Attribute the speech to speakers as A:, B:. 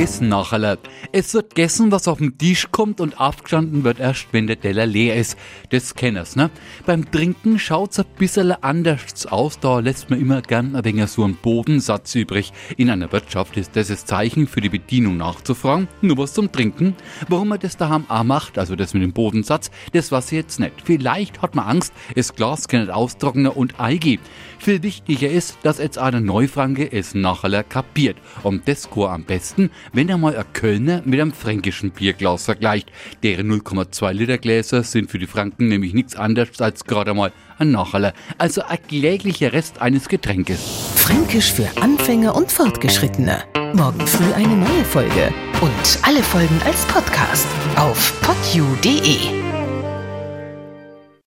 A: Essen nachher. Es wird gegessen, was auf den Tisch kommt und aufgestanden wird erst, wenn der Teller leer ist. Das kenners, ne? Beim Trinken schaut's ein bisschen anders aus. Da lässt man immer gern ein wenig so einen Bodensatz übrig. In einer Wirtschaft ist das das Zeichen für die Bedienung nachzufragen. Nur was zum Trinken. Warum man das daheim auch macht, also das mit dem Bodensatz, das weiß ich jetzt nicht. Vielleicht hat man Angst, das Glas kann nicht austrocknen und Eigi. Viel wichtiger ist, dass jetzt einer Neufranke es nachher kapiert. Und das Chor am besten, wenn er mal ein Kölner mit einem fränkischen Bierglas vergleicht. Deren 0,2 Liter Gläser sind für die Franken nämlich nichts anderes als gerade mal ein Nachhaller, also ein kläglicher Rest eines Getränkes.
B: Fränkisch für Anfänger und Fortgeschrittene. Morgen früh eine neue Folge. Und alle Folgen als Podcast auf podu.de.